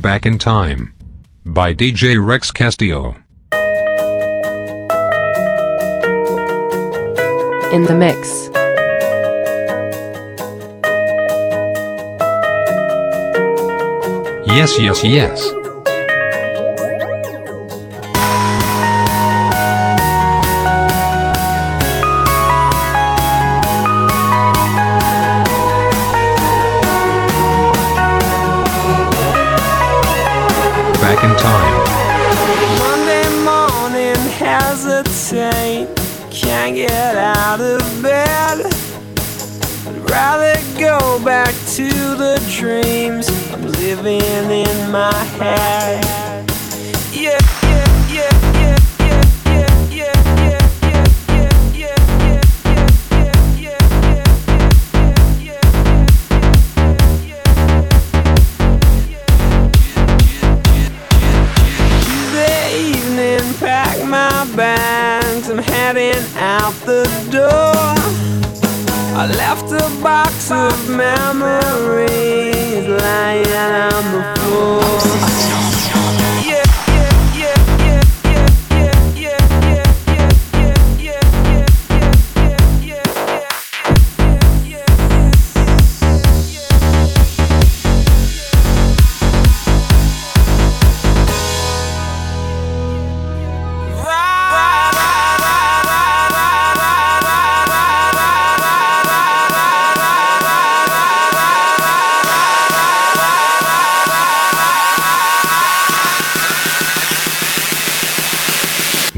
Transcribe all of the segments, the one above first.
Back in Time by DJ Rex Castillo. In the mix. Yes, yes, yes.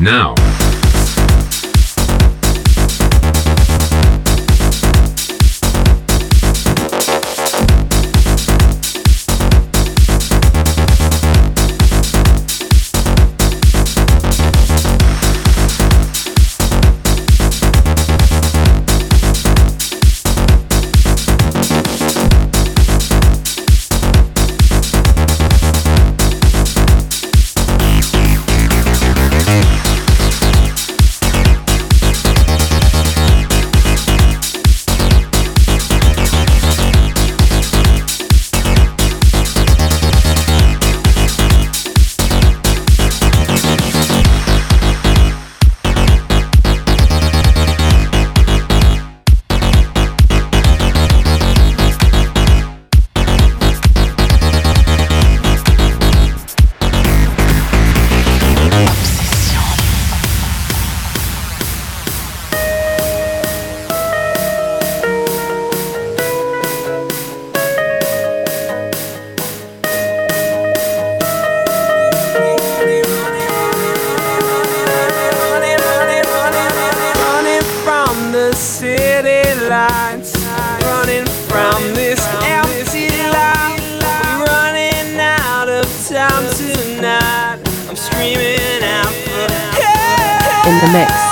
Now, the mix.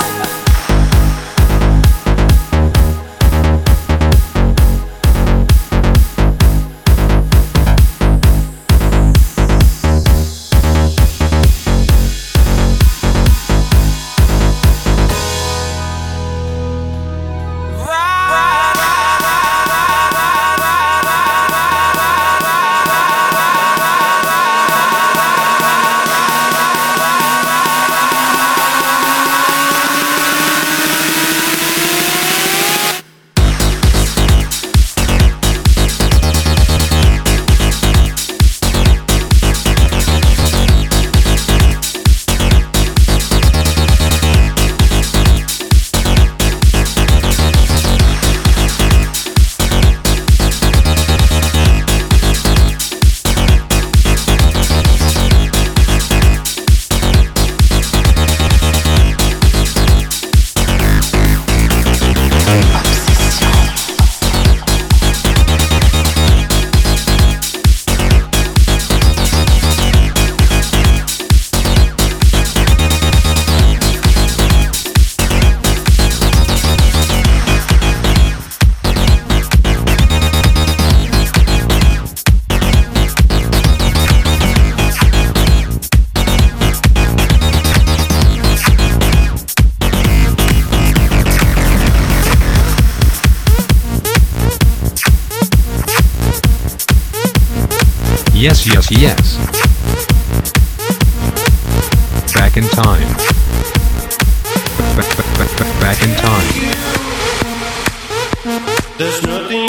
Yes, yes, yes. Back in time. Back, in time. There's nothing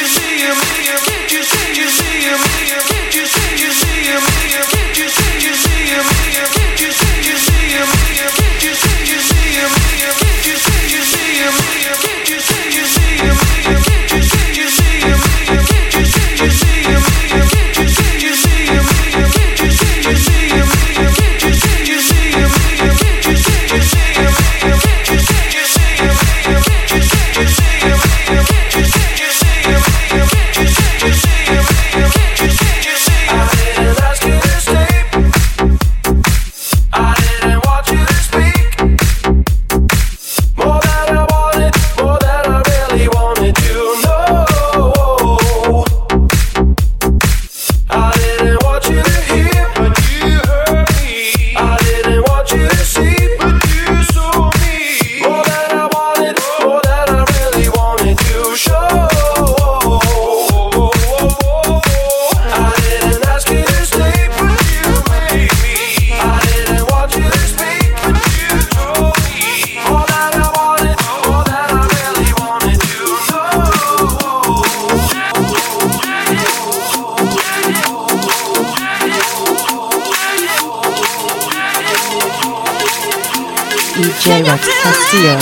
J Rex Castillo.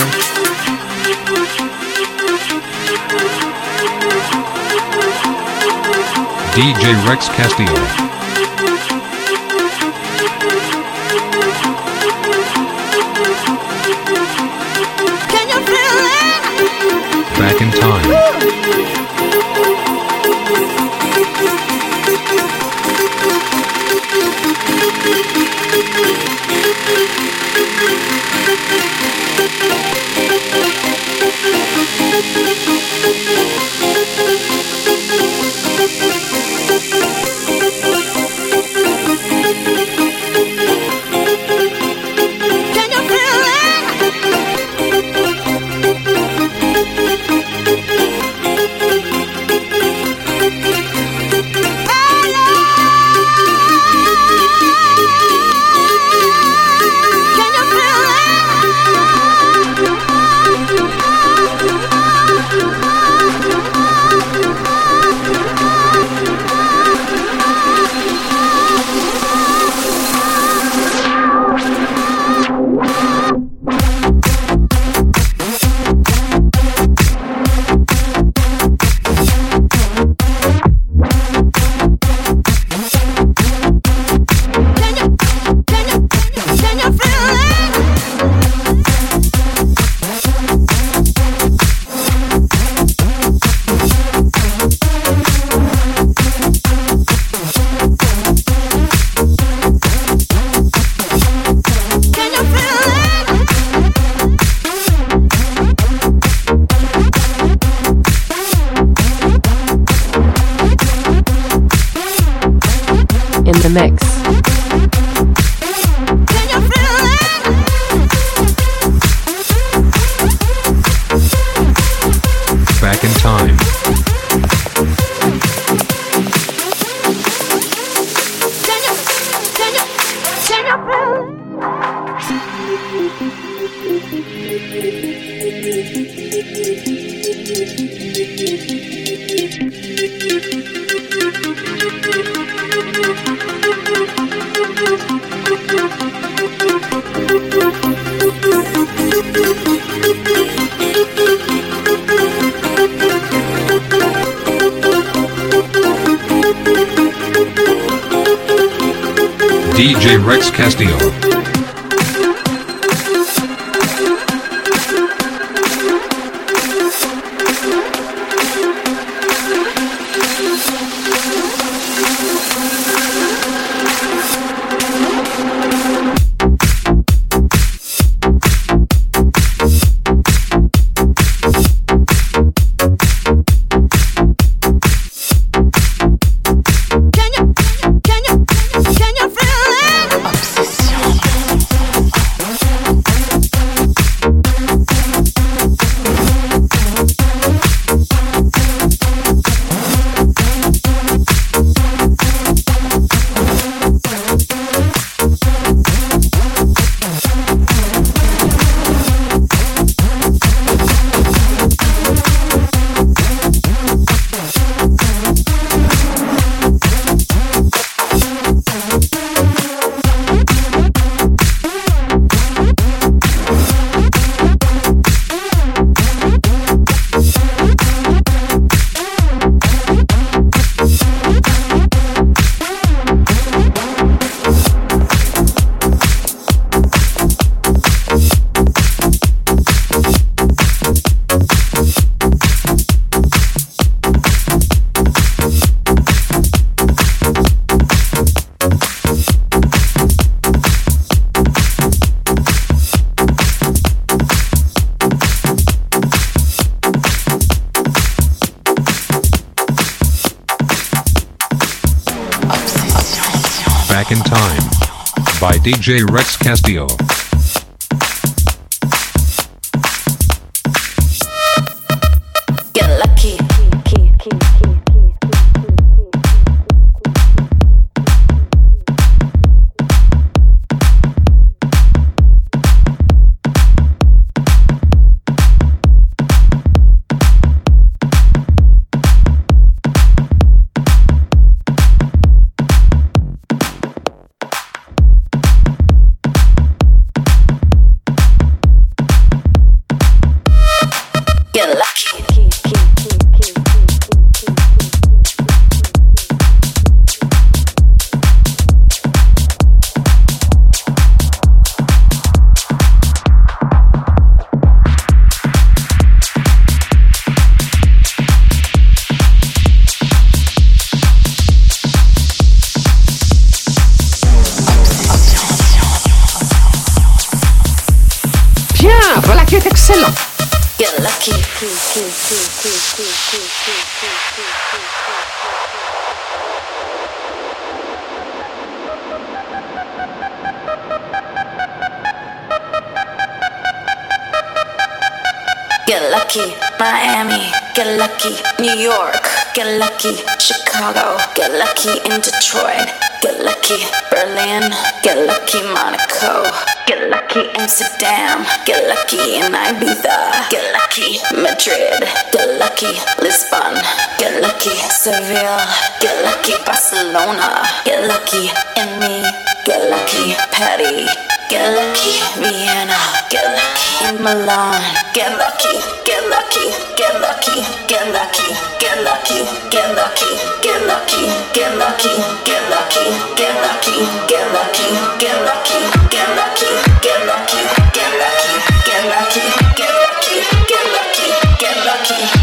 DJ Rex Castillo. DJ Rex Castillo. In Detroit. Get lucky, Berlin. Get lucky, Monaco. Get lucky, Amsterdam. Get lucky in Ibiza. Get lucky, Madrid. Get lucky, Lisbon. Get lucky, Seville. Get lucky, Barcelona. Get lucky in me. Get lucky, Patty. Get lucky, Vienna. Get lucky Milan. Get lucky, get lucky, get lucky, get lucky, get lucky, get lucky, get lucky, get lucky, get lucky, get lucky, get lucky, get lucky, get lucky, get lucky, get lucky, get lucky, get lucky, get lucky, get lucky,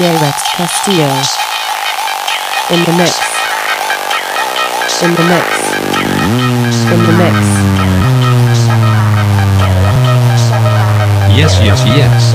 DJ Rex Castillo. In the mix. In the mix. In the mix. Yes, yes, yes.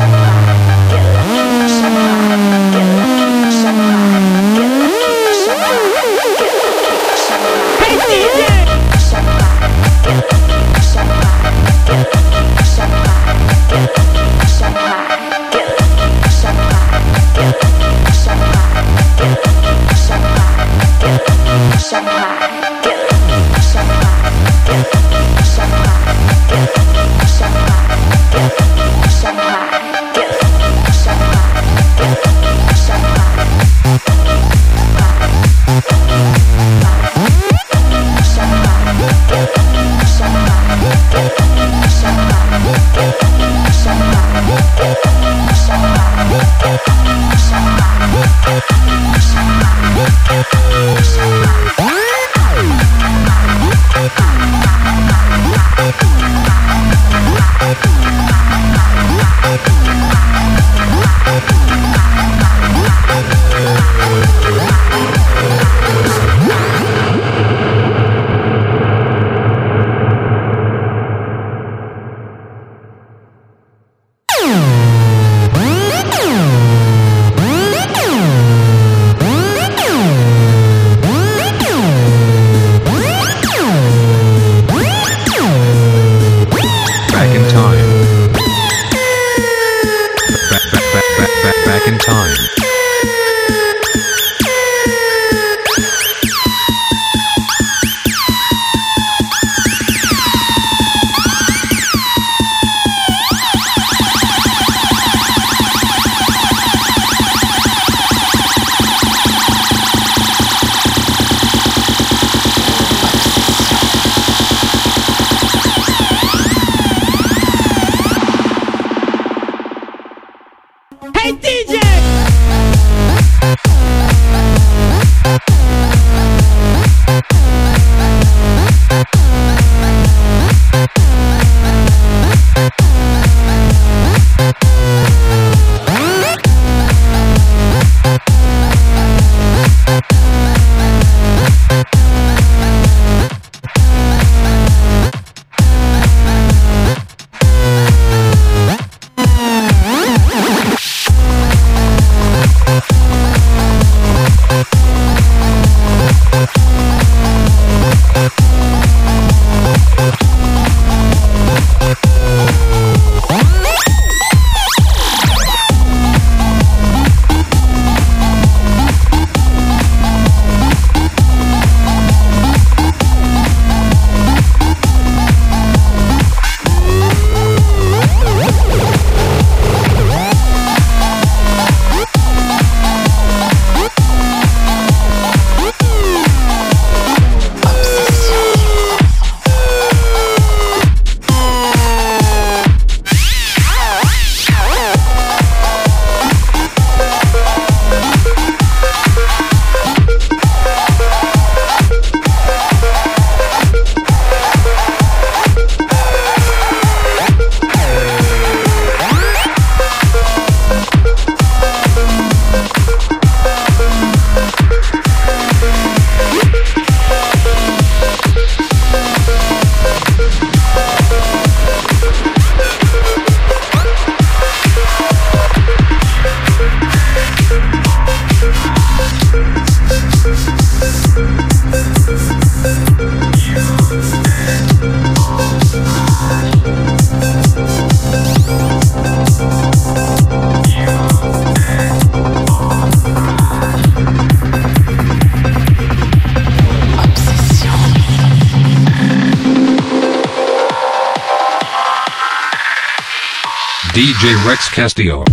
DJ Rex Castillo.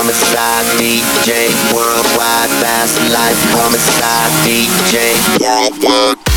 homicide DJ, worldwide fast life homicide DJ, worldwide.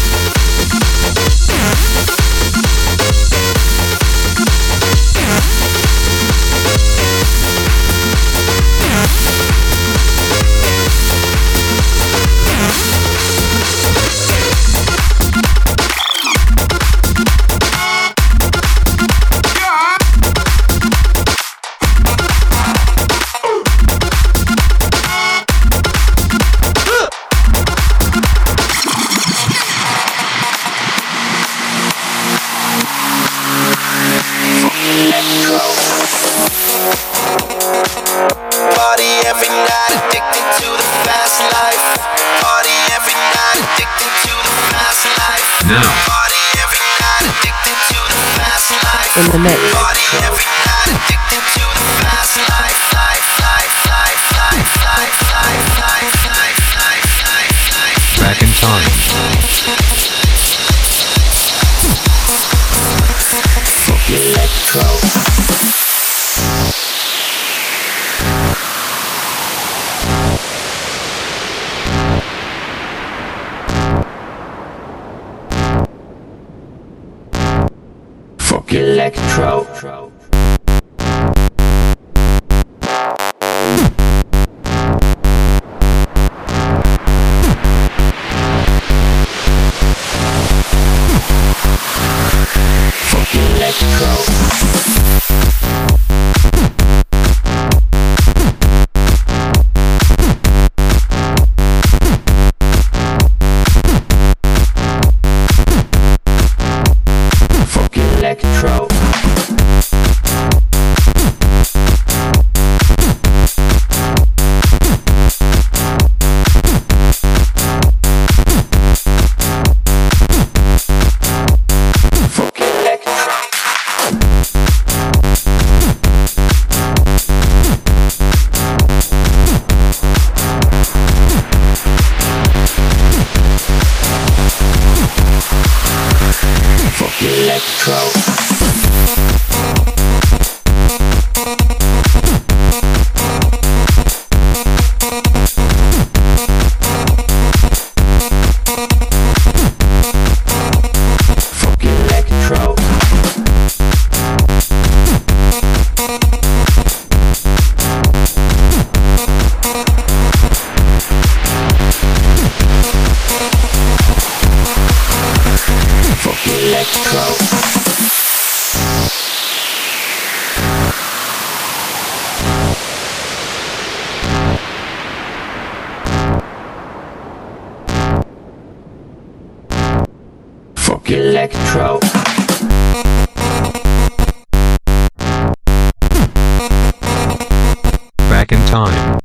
in time.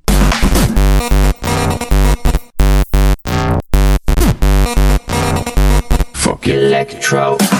Fuck electro.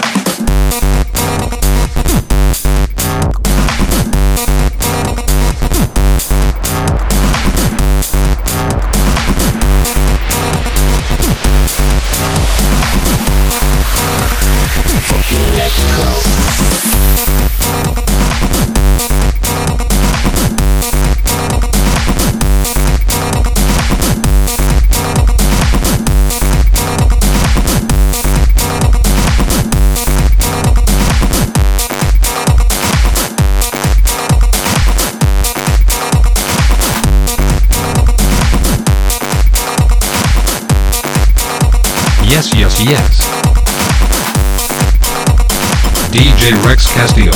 Rex Castillo.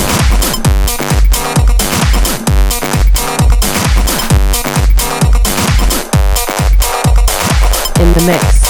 In the mix.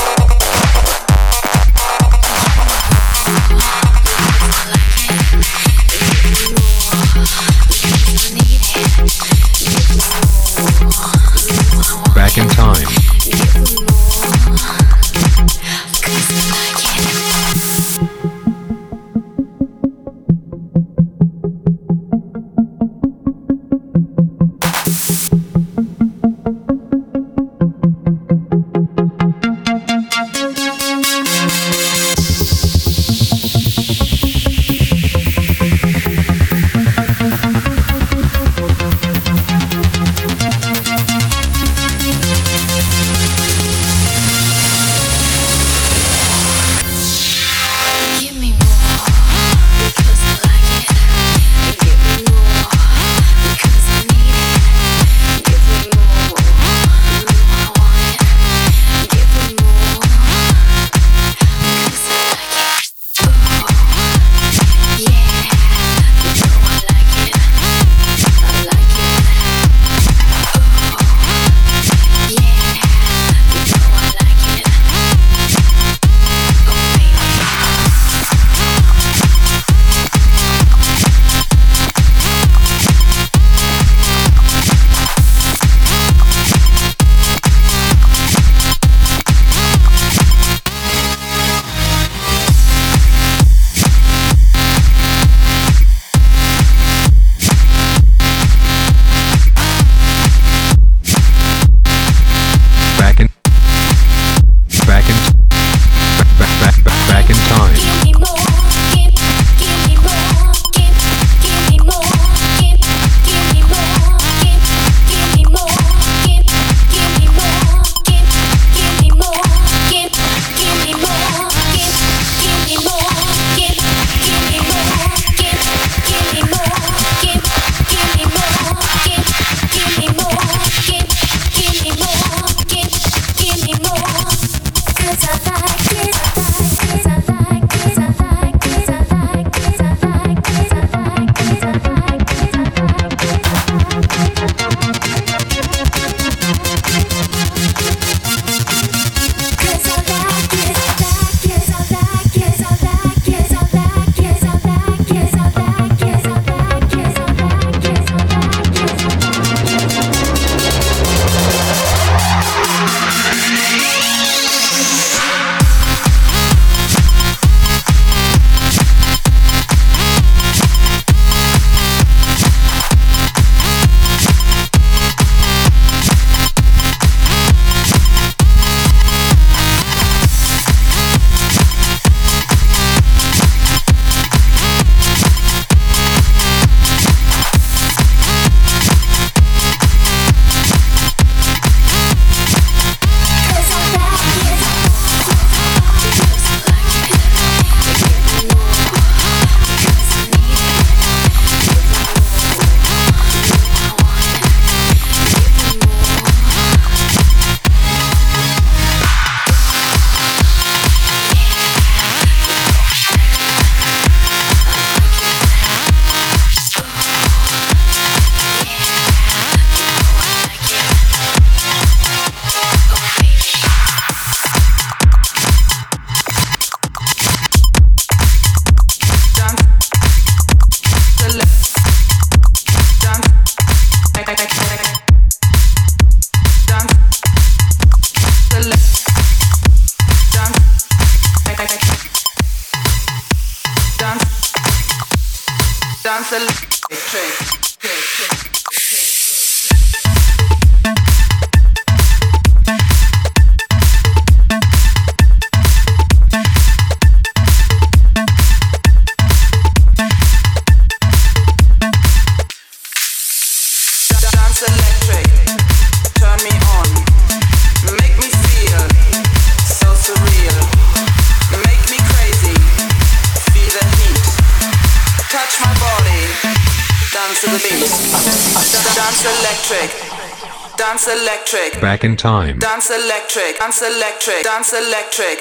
back in time. Dance electric, dance electric, dance electric.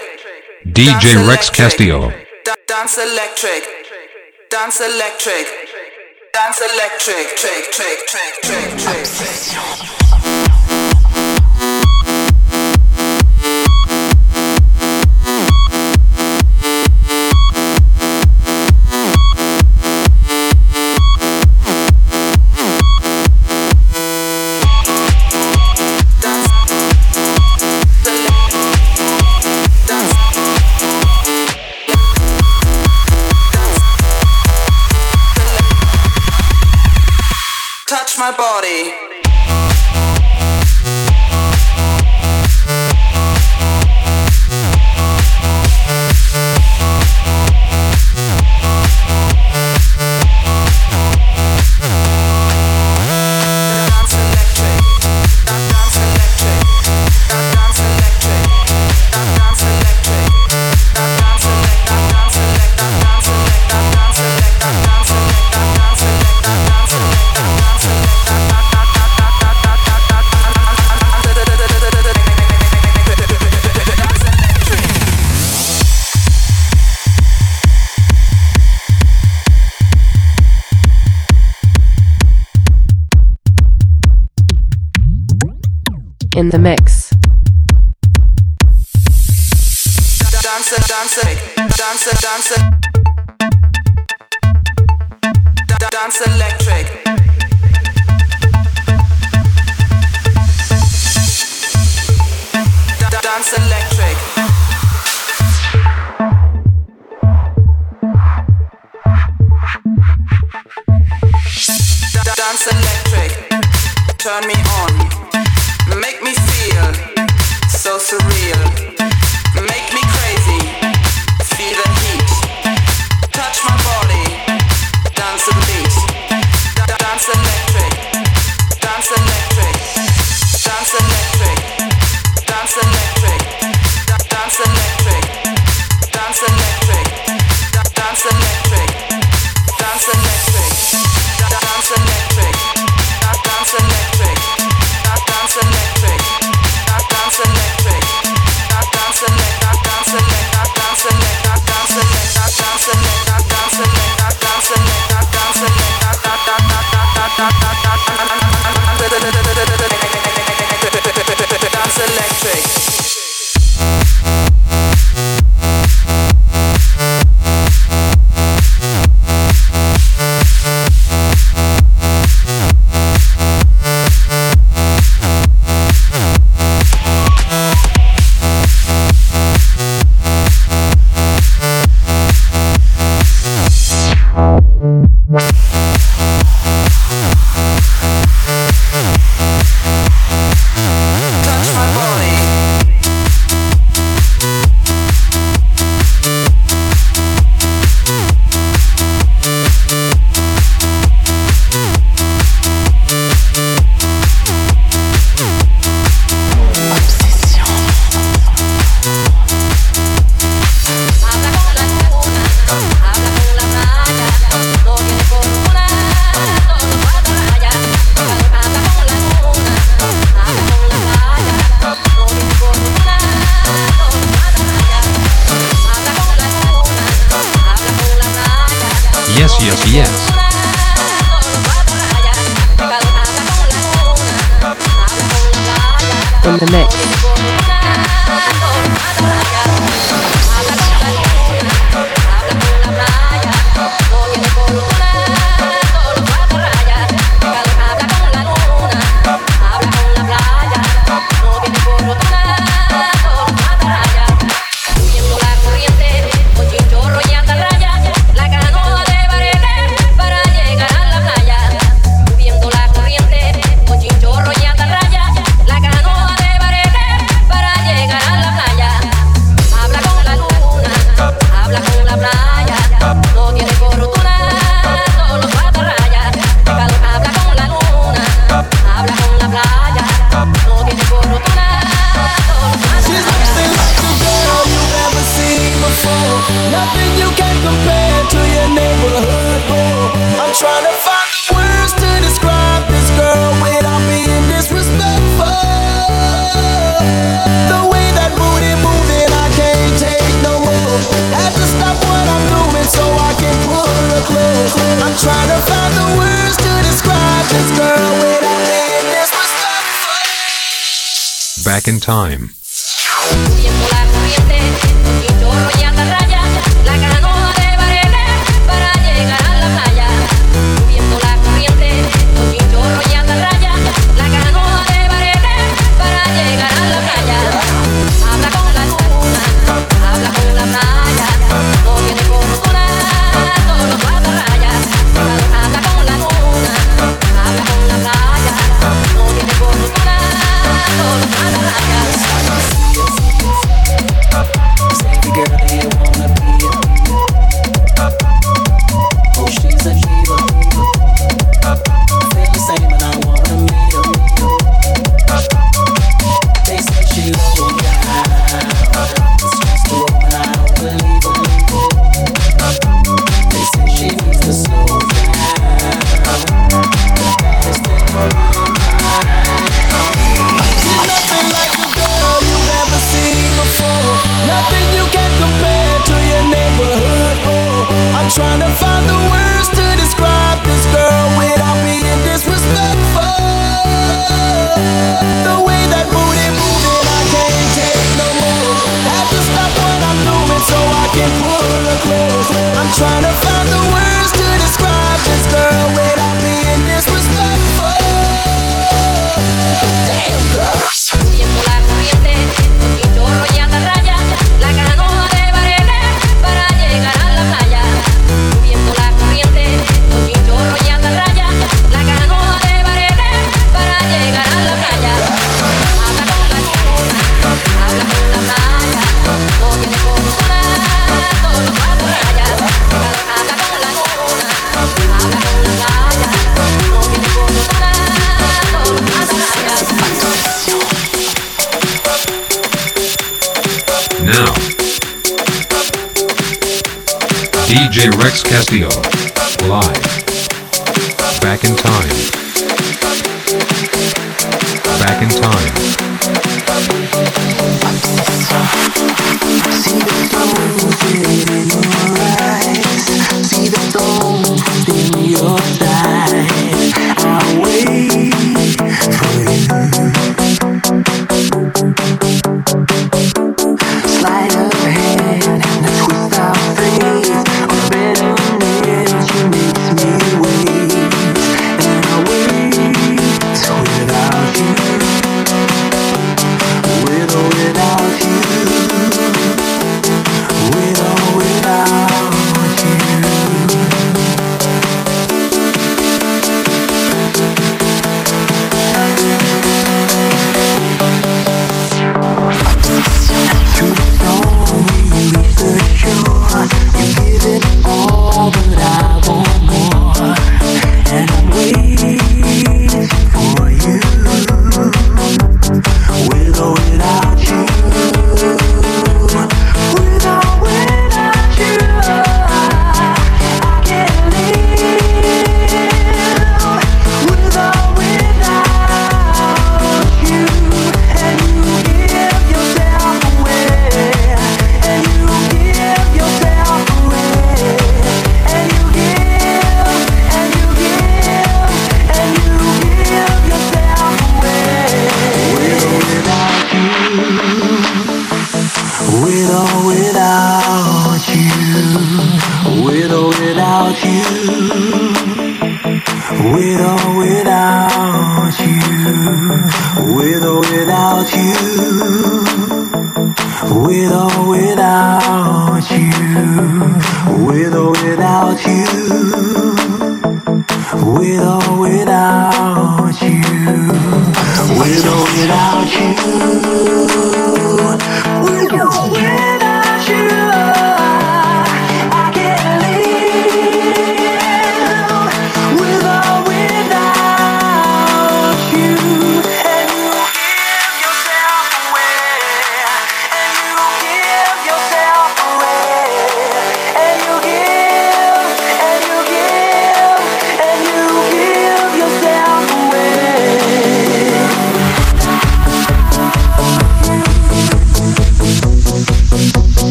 DJ Rex. Castillo. Dance electric, dance electric, dance electric, trick, trick, trick, trick, trick. the mix. i see the I'm it in your eyes. With or without you, with or without you, with or without you, with or without you, with or without you, with or without you, with or without you.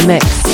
The mix.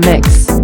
The mix.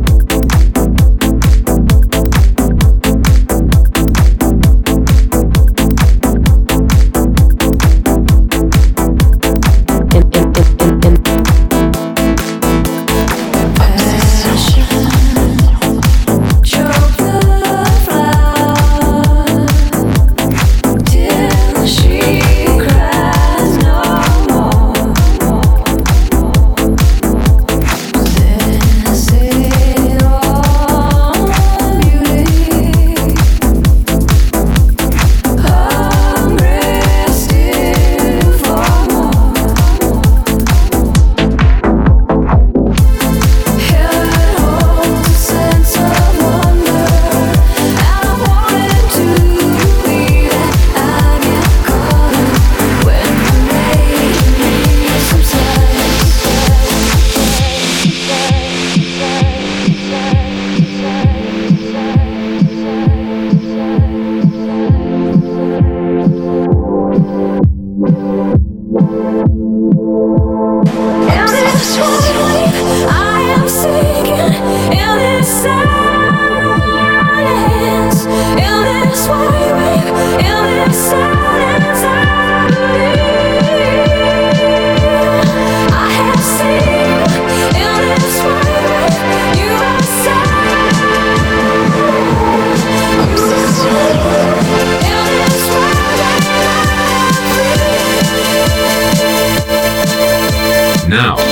now.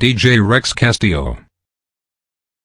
DJ Rex Castillo.